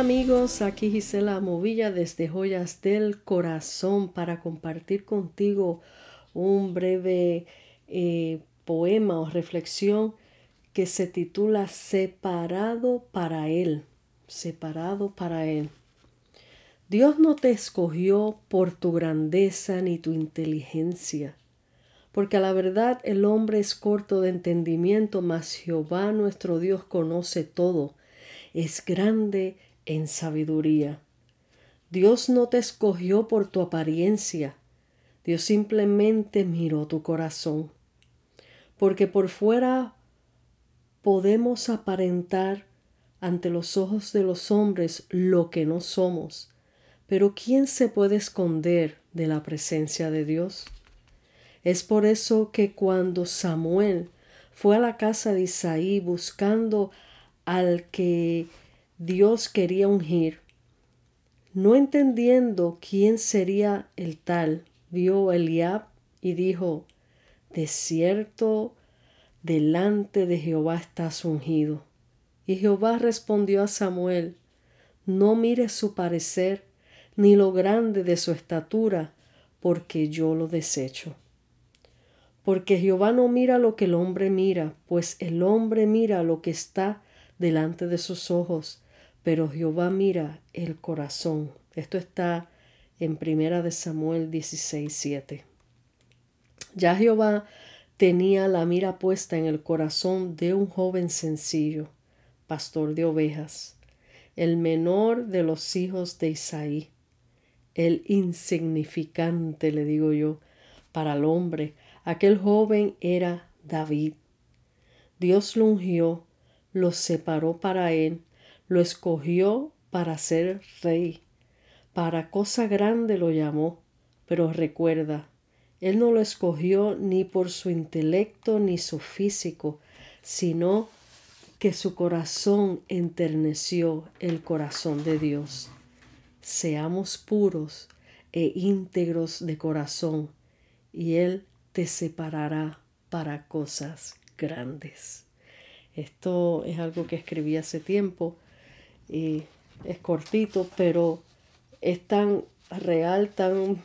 Amigos, aquí Gisela Movilla desde Joyas del Corazón para compartir contigo un breve eh, poema o reflexión que se titula Separado para Él, separado para Él. Dios no te escogió por tu grandeza ni tu inteligencia, porque a la verdad el hombre es corto de entendimiento, mas Jehová nuestro Dios conoce todo, es grande en sabiduría. Dios no te escogió por tu apariencia, Dios simplemente miró tu corazón. Porque por fuera podemos aparentar ante los ojos de los hombres lo que no somos, pero ¿quién se puede esconder de la presencia de Dios? Es por eso que cuando Samuel fue a la casa de Isaí buscando al que Dios quería ungir, no entendiendo quién sería el tal, vio Eliab y dijo, De cierto, delante de Jehová estás ungido. Y Jehová respondió a Samuel, No mires su parecer, ni lo grande de su estatura, porque yo lo desecho. Porque Jehová no mira lo que el hombre mira, pues el hombre mira lo que está delante de sus ojos, pero Jehová mira el corazón. Esto está en Primera de Samuel 16, 7. Ya Jehová tenía la mira puesta en el corazón de un joven sencillo, pastor de ovejas, el menor de los hijos de Isaí, el insignificante, le digo yo, para el hombre. Aquel joven era David. Dios lo ungió, lo separó para él lo escogió para ser rey. Para cosa grande lo llamó. Pero recuerda, Él no lo escogió ni por su intelecto ni su físico, sino que su corazón enterneció el corazón de Dios. Seamos puros e íntegros de corazón, y Él te separará para cosas grandes. Esto es algo que escribí hace tiempo y es cortito, pero es tan real, tan,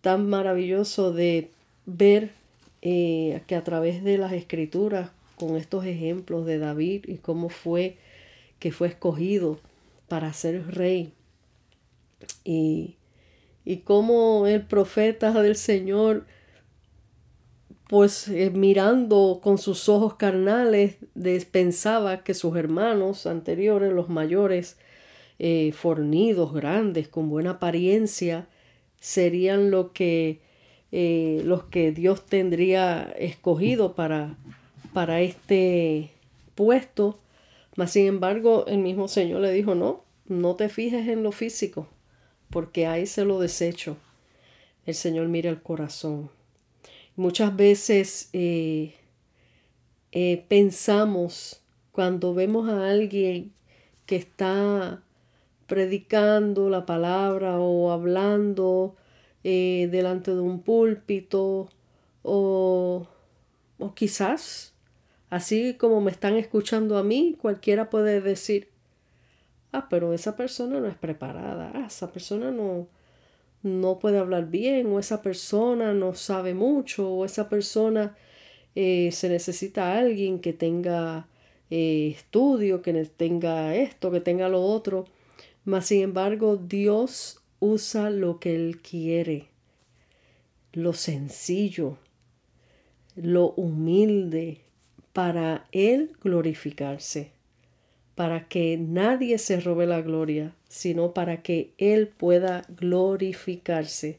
tan maravilloso de ver eh, que a través de las escrituras, con estos ejemplos de David y cómo fue que fue escogido para ser rey, y, y cómo el profeta del Señor pues eh, mirando con sus ojos carnales, pensaba que sus hermanos anteriores, los mayores, eh, fornidos, grandes, con buena apariencia, serían que, eh, los que Dios tendría escogido para, para este puesto. Mas, sin embargo, el mismo Señor le dijo, no, no te fijes en lo físico, porque ahí se lo desecho. El Señor mira el corazón. Muchas veces eh, eh, pensamos cuando vemos a alguien que está predicando la palabra o hablando eh, delante de un púlpito o, o quizás así como me están escuchando a mí, cualquiera puede decir, ah, pero esa persona no es preparada, ah, esa persona no, no puede hablar bien o esa persona no sabe mucho o esa persona eh, se necesita alguien que tenga eh, estudio, que tenga esto, que tenga lo otro. Mas sin embargo, Dios usa lo que Él quiere, lo sencillo, lo humilde, para Él glorificarse para que nadie se robe la gloria, sino para que Él pueda glorificarse.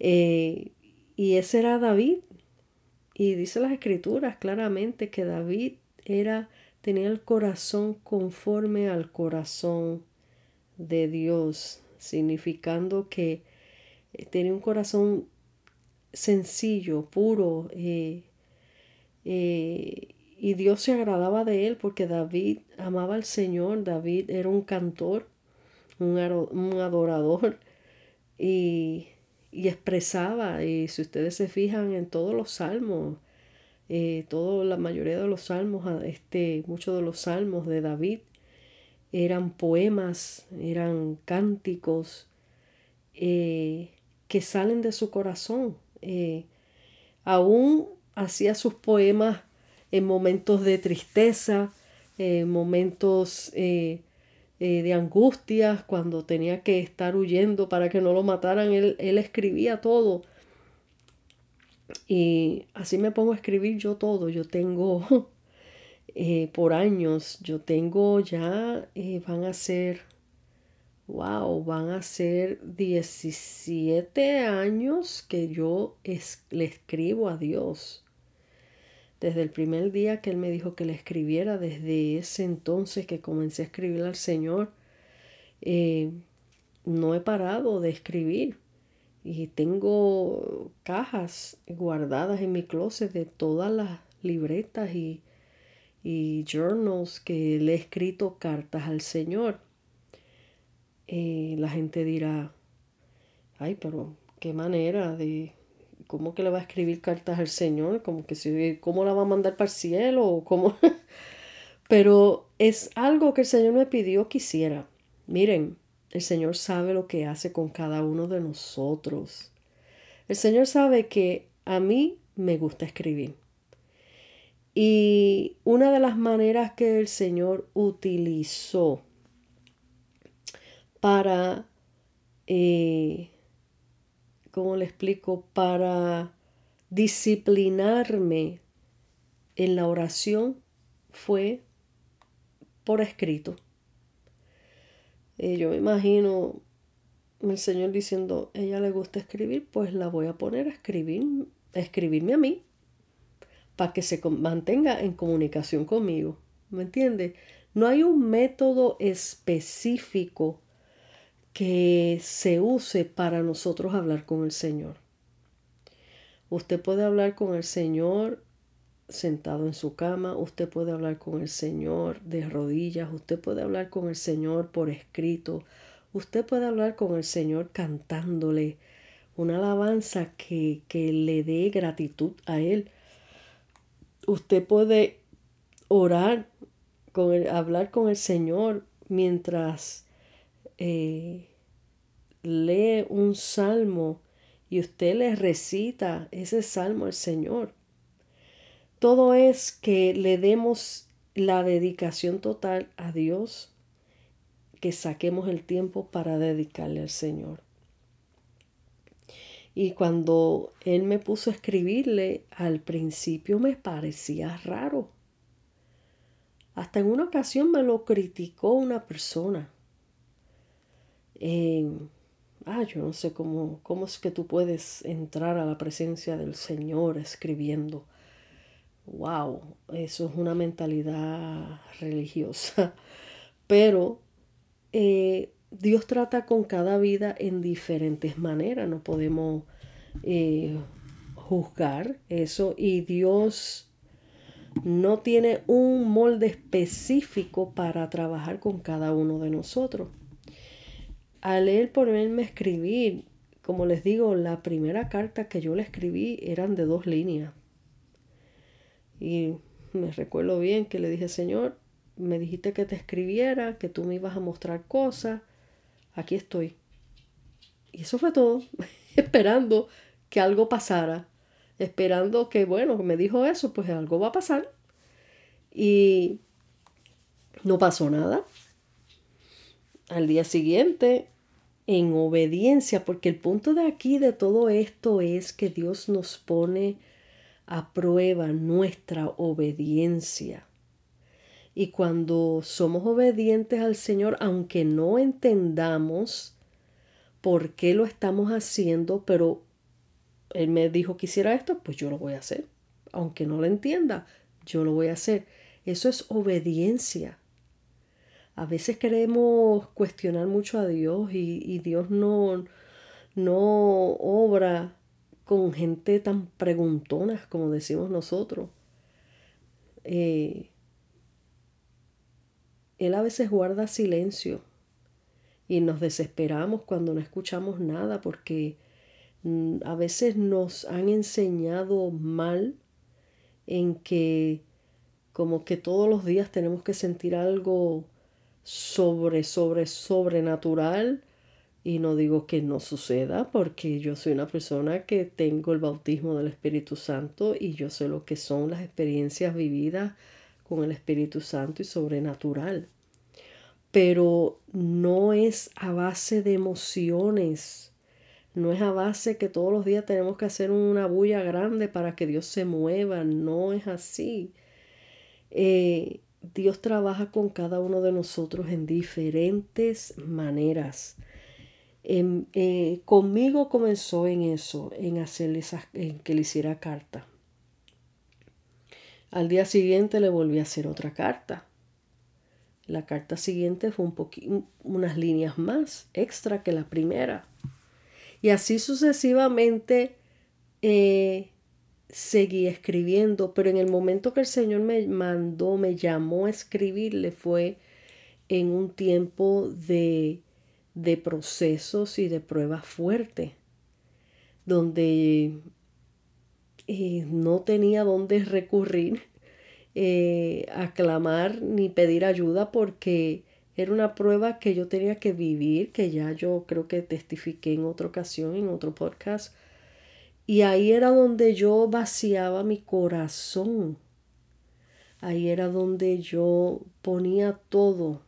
Eh, y ese era David. Y dice las escrituras claramente que David era, tenía el corazón conforme al corazón de Dios, significando que eh, tenía un corazón sencillo, puro, eh, y Dios se agradaba de él porque David amaba al Señor, David era un cantor, un, adorador y, expresaba, y si ustedes se fijan en todos los salmos, eh, la mayoría de los salmos, este, muchos de los salmos de David, eran poemas, eran cánticos eh, que salen de su corazón. Eh, aún hacía sus poemas en momentos de tristeza, en momentos eh, de angustia, cuando tenía que estar huyendo para que no lo mataran, él, él escribía todo. Y así me pongo a escribir yo todo. Yo tengo Eh, por años. Yo tengo ya, eh, van a ser, wow, van a ser 17 años que yo le escribo a Dios. Desde el primer día que Él me dijo que le escribiera, desde ese entonces que comencé a escribir al Señor, eh, no he parado de escribir. Y tengo cajas guardadas en mi closet de todas las libretas y y journals que le he escrito cartas al Señor. Eh, la gente dirá, ay, pero qué manera de, ¿cómo que le va a escribir cartas al Señor? Como que si, ¿cómo la va a mandar para el cielo? ¿Cómo? pero es algo que el Señor me pidió que hiciera. Miren, el Señor sabe lo que hace con cada uno de nosotros. El Señor sabe que a mí me gusta escribir. Y una de las maneras que el Señor utilizó para, eh, ¿cómo le explico? Para disciplinarme en la oración fue por escrito. Eh, yo me imagino el Señor diciendo, ella le gusta escribir, pues la voy a poner a escribir, a escribirme a mí para que se mantenga en comunicación conmigo. ¿Me entiende? No hay un método específico que se use para nosotros hablar con el Señor. Usted puede hablar con el Señor sentado en su cama, usted puede hablar con el Señor de rodillas, usted puede hablar con el Señor por escrito, usted puede hablar con el Señor cantándole una alabanza que, que le dé gratitud a Él usted puede orar, con hablar con el Señor mientras eh, lee un salmo y usted le recita ese salmo al Señor. Todo es que le demos la dedicación total a Dios, que saquemos el tiempo para dedicarle al Señor. Y cuando él me puso a escribirle, al principio me parecía raro. Hasta en una ocasión me lo criticó una persona. Ah, yo no sé cómo, cómo es que tú puedes entrar a la presencia del Señor escribiendo. Wow, eso es una mentalidad religiosa. Pero eh, Dios trata con cada vida en diferentes maneras, no podemos eh, juzgar eso y Dios no tiene un molde específico para trabajar con cada uno de nosotros. Al él ponerme a escribir, como les digo, la primera carta que yo le escribí eran de dos líneas. Y me recuerdo bien que le dije, Señor, me dijiste que te escribiera, que tú me ibas a mostrar cosas aquí estoy. Y eso fue todo, esperando que algo pasara, esperando que, bueno, me dijo eso, pues algo va a pasar. Y no pasó nada. Al día siguiente, en obediencia, porque el punto de aquí de todo esto es que Dios nos pone a prueba nuestra obediencia. Y cuando somos obedientes al Señor, aunque no entendamos por qué lo estamos haciendo, pero Él me dijo que hiciera esto, pues yo lo voy a hacer. Aunque no lo entienda, yo lo voy a hacer. Eso es obediencia. A veces queremos cuestionar mucho a Dios y, Dios no, no obra con gente tan preguntona como decimos nosotros. Eh, él a veces guarda silencio y nos desesperamos cuando no escuchamos nada porque mm, a veces nos han enseñado mal en que como que todos los días tenemos que sentir algo sobre, sobre, sobrenatural. Y no digo que no suceda, porque yo soy una persona que tengo el bautismo del Espíritu Santo y yo sé lo que son las experiencias vividas con el Espíritu Santo y sobrenatural. Pero no es a base de emociones, no es a base que todos los días tenemos que hacer una bulla grande para que Dios se mueva, no es así. Eh, Dios trabaja con cada uno de nosotros en diferentes maneras. Eh, conmigo comenzó en eso, en hacerle en que le hiciera carta. Al día siguiente le volví a hacer otra carta. La carta siguiente fue un poquito, unas líneas más extra que la primera. Y así sucesivamente eh, seguí escribiendo, pero en el momento que el Señor me mandó, me llamó a escribirle, fue en un tiempo de, de procesos y de pruebas fuertes, donde eh, no tenía dónde recurrir eh, a clamar ni pedir ayuda porque era una prueba que yo tenía que vivir, que ya yo creo que testifiqué en otra ocasión, en otro podcast, y ahí era donde yo vaciaba mi corazón. Ahí era donde yo ponía todo.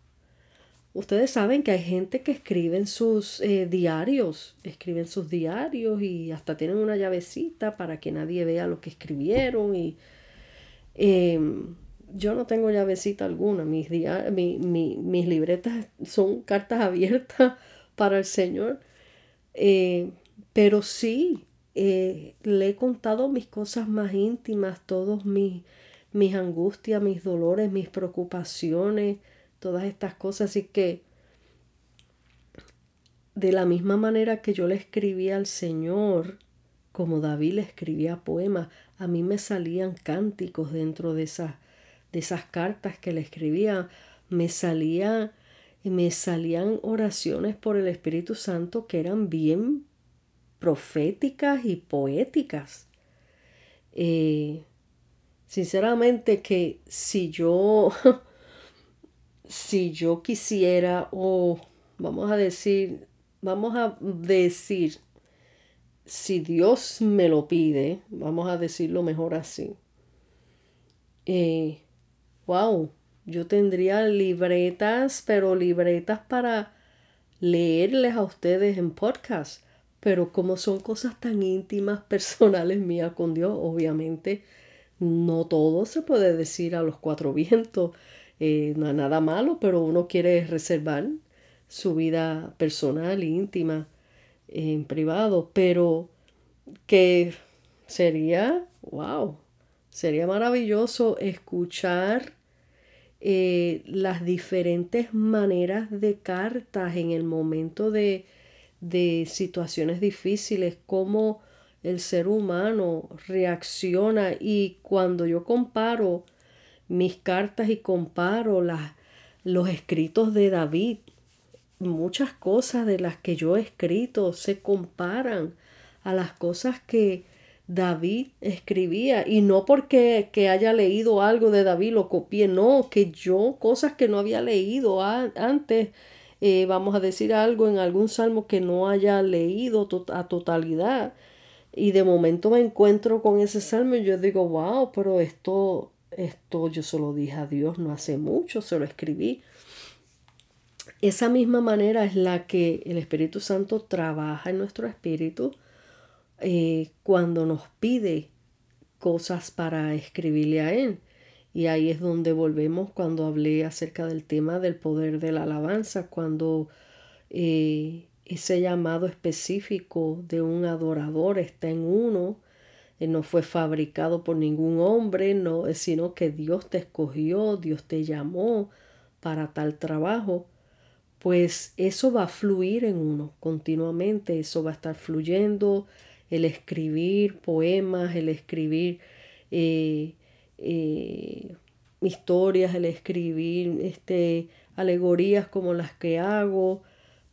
Ustedes saben que hay gente que escribe sus eh, diarios, escriben sus diarios y hasta tienen una llavecita para que nadie vea lo que escribieron. Y em, yo no tengo llavecita alguna, mis, mis libretas son cartas abiertas para el Señor. Eh, pero sí, eh, le he contado mis cosas más íntimas, todos mis, mis angustias, mis dolores, mis preocupaciones, todas estas cosas. Así que de la misma manera que yo le escribía al Señor, como David le escribía poemas, a mí me salían cánticos dentro de esas, de esas cartas que le escribía. Me salía, me salían oraciones por el Espíritu Santo que eran bien proféticas y poéticas. Eh, sinceramente que si yo, si yo quisiera, o vamos a decir, vamos a decir, si Dios me lo pide, vamos a decirlo mejor así. Eh, wow, yo tendría libretas, pero libretas para leerles a ustedes en podcast pero como son cosas tan íntimas, personales mías con Dios, obviamente no todo se puede decir a los cuatro vientos, eh, no es nada malo, pero uno quiere reservar su vida personal íntima en privado, pero que sería, wow, sería maravilloso escuchar eh, las diferentes maneras de cartas en el momento de, de situaciones difíciles, cómo el ser humano reacciona. Y cuando yo comparo mis cartas y comparo las, los escritos de David, muchas cosas de las que yo he escrito se comparan a las cosas que David escribía. Y no porque que haya leído algo de David lo copié, no, que yo cosas que no había leído antes eh, vamos a decir algo en algún salmo que no haya leído a totalidad y de momento me encuentro con ese salmo y yo digo, wow, pero esto, esto yo se lo dije a Dios no hace mucho, se lo escribí. Esa misma manera es la que el Espíritu Santo trabaja en nuestro espíritu eh, cuando nos pide cosas para escribirle a Él. Y ahí es donde volvemos cuando hablé acerca del tema del poder de la alabanza, cuando eh, ese llamado específico de un adorador está en uno, eh, no fue fabricado por ningún hombre, no, sino que Dios te escogió, Dios te llamó para tal trabajo, pues eso va a fluir en uno continuamente, eso va a estar fluyendo, el escribir poemas, el escribir eh, eh, historias, el escribir este, alegorías como las que hago,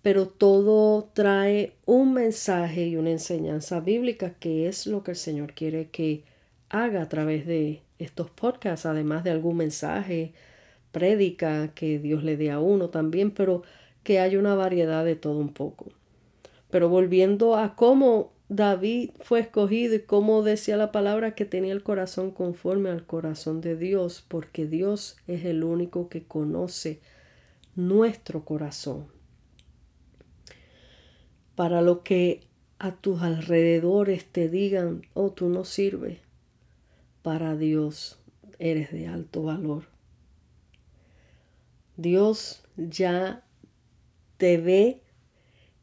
pero todo trae un mensaje y una enseñanza bíblica que es lo que el Señor quiere que haga a través de estos podcasts, además de algún mensaje prédica que Dios le dé a uno también, pero que haya una variedad de todo un poco. Pero volviendo a cómo David fue escogido y cómo decía la palabra que tenía el corazón conforme al corazón de Dios, porque Dios es el único que conoce nuestro corazón. Para lo que a tus alrededores te digan, oh, tú no sirves, para Dios eres de alto valor. Dios ya te ve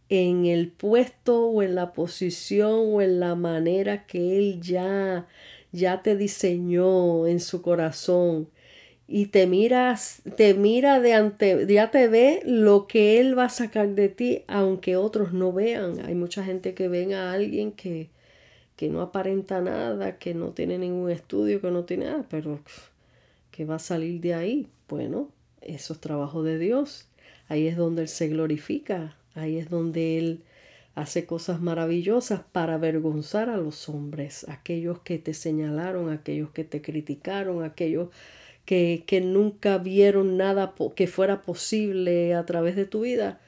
en el puesto o en la posición o en la manera que Él ya, ya te diseñó en su corazón y te miras, te mira de ante, ya te ve lo que Él va a sacar de ti, aunque otros no vean. Hay mucha gente que ven a alguien que, que no aparenta nada, que no tiene ningún estudio, que no tiene nada, pero que va a salir de ahí. Bueno, eso es trabajo de Dios. Ahí es donde Él se glorifica, ahí es donde Él hace cosas maravillosas para avergonzar a los hombres, aquellos que te señalaron, aquellos que te criticaron, aquellos que, que nunca vieron nada que fuera posible a través de tu vida.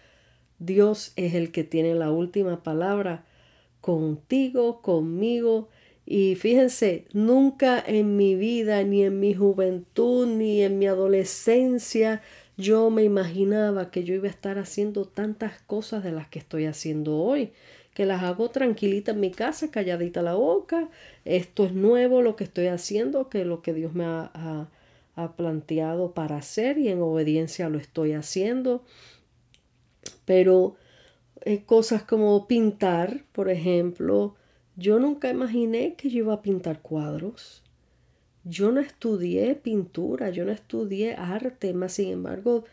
Dios es el que tiene la última palabra contigo, conmigo. Y fíjense, nunca en mi vida, ni en mi juventud, ni en mi adolescencia, yo me imaginaba que yo iba a estar haciendo tantas cosas de las que estoy haciendo hoy, que las hago tranquilita en mi casa, calladita la boca. Esto es nuevo lo que estoy haciendo, que lo que Dios me ha, ha planteado para hacer y en obediencia lo estoy haciendo. Pero eh, cosas como pintar, por ejemplo, yo nunca imaginé que yo iba a pintar cuadros. Yo no estudié pintura, yo no estudié arte, más sin embargo,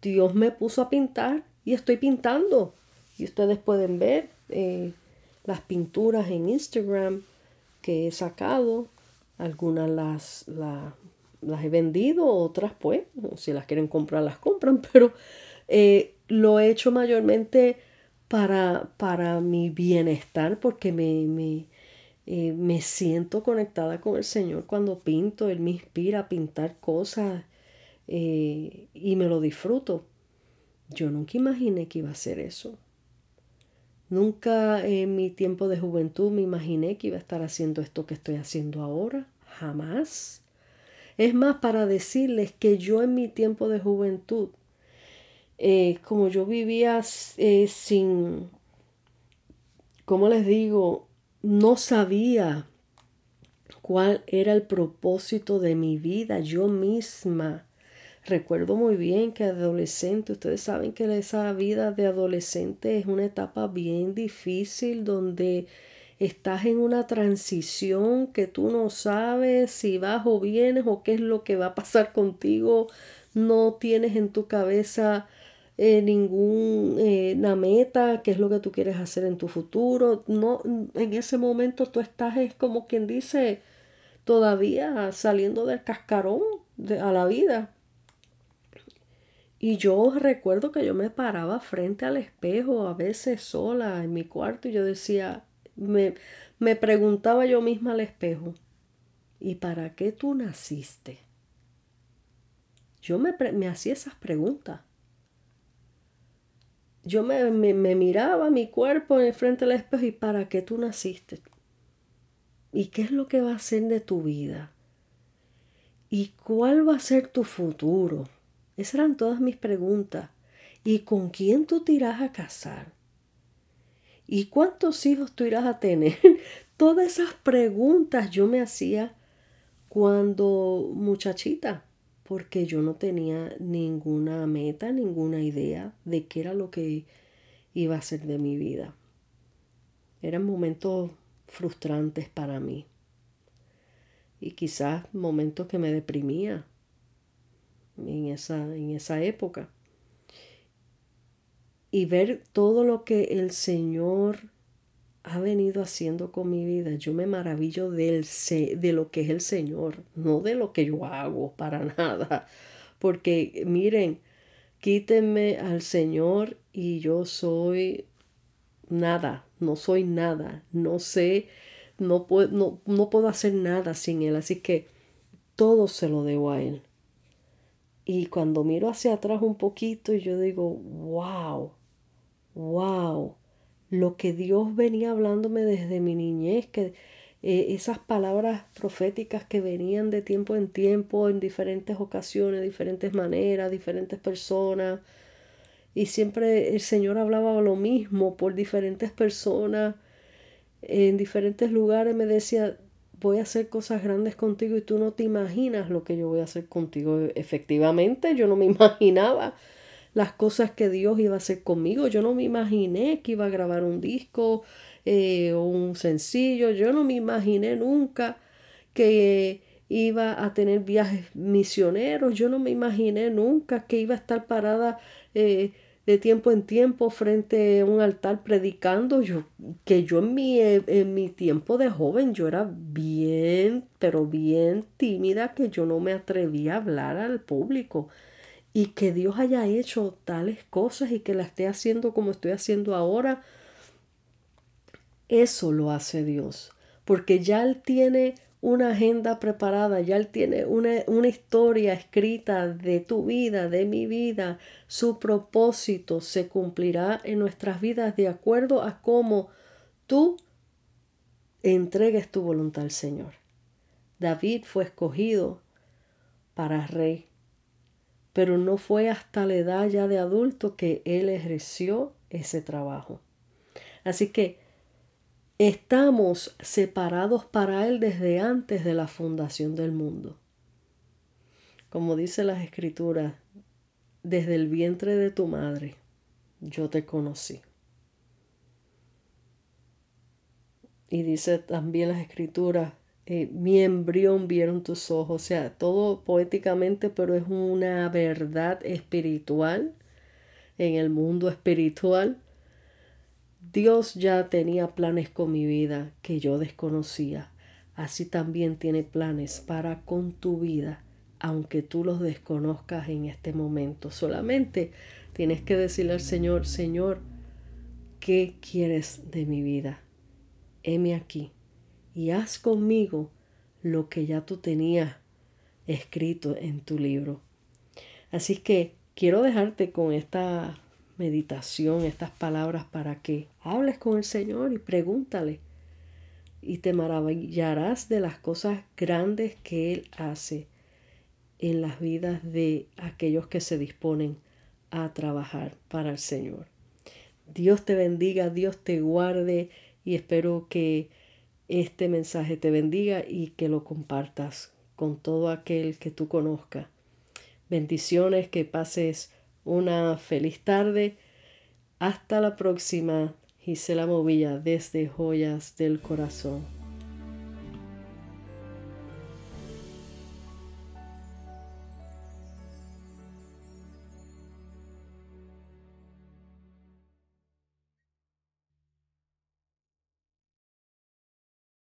Dios me puso a pintar y estoy pintando. Y ustedes pueden ver eh, las pinturas en Instagram que he sacado. Algunas las, las, he vendido, otras pues, si las quieren comprar, las compran, pero eh, lo he hecho mayormente para, para mi bienestar porque me, me, eh, me siento conectada con el Señor cuando pinto, Él me inspira a pintar cosas eh, y me lo disfruto. Yo nunca imaginé que iba a hacer eso. Nunca en mi tiempo de juventud me imaginé que iba a estar haciendo esto que estoy haciendo ahora. Jamás. Es más, para decirles que yo en mi tiempo de juventud, eh, como yo vivía sin, ¿cómo les digo? No sabía cuál era el propósito de mi vida yo misma. Recuerdo muy bien que adolescente, ustedes saben que esa vida de adolescente es una etapa bien difícil donde estás en una transición que tú no sabes si vas o vienes o qué es lo que va a pasar contigo, no tienes en tu cabeza eh, ninguna eh, meta, qué es lo que tú quieres hacer en tu futuro. No, en ese momento tú estás, es como quien dice, todavía saliendo del cascarón de, a la vida. Y yo recuerdo que yo me paraba frente al espejo, a veces sola en mi cuarto, y yo decía, me, me preguntaba yo misma al espejo, ¿y para qué tú naciste? Yo me, me hacía esas preguntas yo me, miraba mi cuerpo en el frente del espejo y para qué tú naciste. ¿Y qué es lo que va a ser de tu vida? ¿Y cuál va a ser tu futuro? Esas eran todas mis preguntas. ¿Y con quién tú te irás a casar? ¿Y cuántos hijos tú irás a tener? Todas esas preguntas yo me hacía cuando muchachita porque yo no tenía ninguna meta, ninguna idea de qué era lo que iba a ser de mi vida. Eran momentos frustrantes para mí y quizás momentos que me deprimía en esa, en esa época. Y ver todo lo que el Señor ha venido haciendo con mi vida. Yo me maravillo del, de lo que es el Señor, no de lo que yo hago para nada. Porque miren, quítenme al Señor y yo soy nada, no soy nada, no sé, no puedo, no, no puedo hacer nada sin Él. Así que todo se lo debo a Él. Y cuando miro hacia atrás un poquito, yo digo, wow, wow, lo que Dios venía hablándome desde mi niñez, que eh, esas palabras proféticas que venían de tiempo en tiempo, en diferentes ocasiones, diferentes maneras, diferentes personas. Y siempre el Señor hablaba lo mismo por diferentes personas, en diferentes lugares. Me decía, voy a hacer cosas grandes contigo y tú no te imaginas lo que yo voy a hacer contigo. Efectivamente, yo no me imaginaba las cosas que Dios iba a hacer conmigo. Yo no me imaginé que iba a grabar un disco eh, o un sencillo. Yo no me imaginé nunca que iba a tener viajes misioneros. Yo no me imaginé nunca que iba a estar parada eh, de tiempo en tiempo frente a un altar predicando. Yo, que yo en mi, en mi tiempo de joven yo era bien, pero bien tímida que yo no me atrevía a hablar al público y que Dios haya hecho tales cosas y que la esté haciendo como estoy haciendo ahora, eso lo hace Dios, porque ya Él tiene una agenda preparada, ya Él tiene una, una, historia escrita de tu vida, de mi vida. Su propósito se cumplirá en nuestras vidas de acuerdo a cómo tú entregues tu voluntad al Señor. David fue escogido para rey pero no fue hasta la edad ya de adulto que él ejerció ese trabajo. Así que estamos separados para él desde antes de la fundación del mundo. Como dice las escrituras, desde el vientre de tu madre yo te conocí. Y dice también las escrituras, eh, mi embrión vieron tus ojos, o sea, todo poéticamente, pero es una verdad espiritual, en el mundo espiritual. Dios ya tenía planes con mi vida que yo desconocía. Así también tiene planes para con tu vida, aunque tú los desconozcas en este momento. Solamente tienes que decirle al Señor, Señor, ¿qué quieres de mi vida? Heme aquí y haz conmigo lo que ya tú tenías escrito en tu libro. Así que quiero dejarte con esta meditación, estas palabras para que hables con el Señor y pregúntale. Y te maravillarás de las cosas grandes que Él hace en las vidas de aquellos que se disponen a trabajar para el Señor. Dios te bendiga, Dios te guarde y espero que este mensaje te bendiga y que lo compartas con todo aquel que tú conozca. Bendiciones, que pases una feliz tarde. Hasta la próxima. Gisela Movilla desde Joyas del Corazón.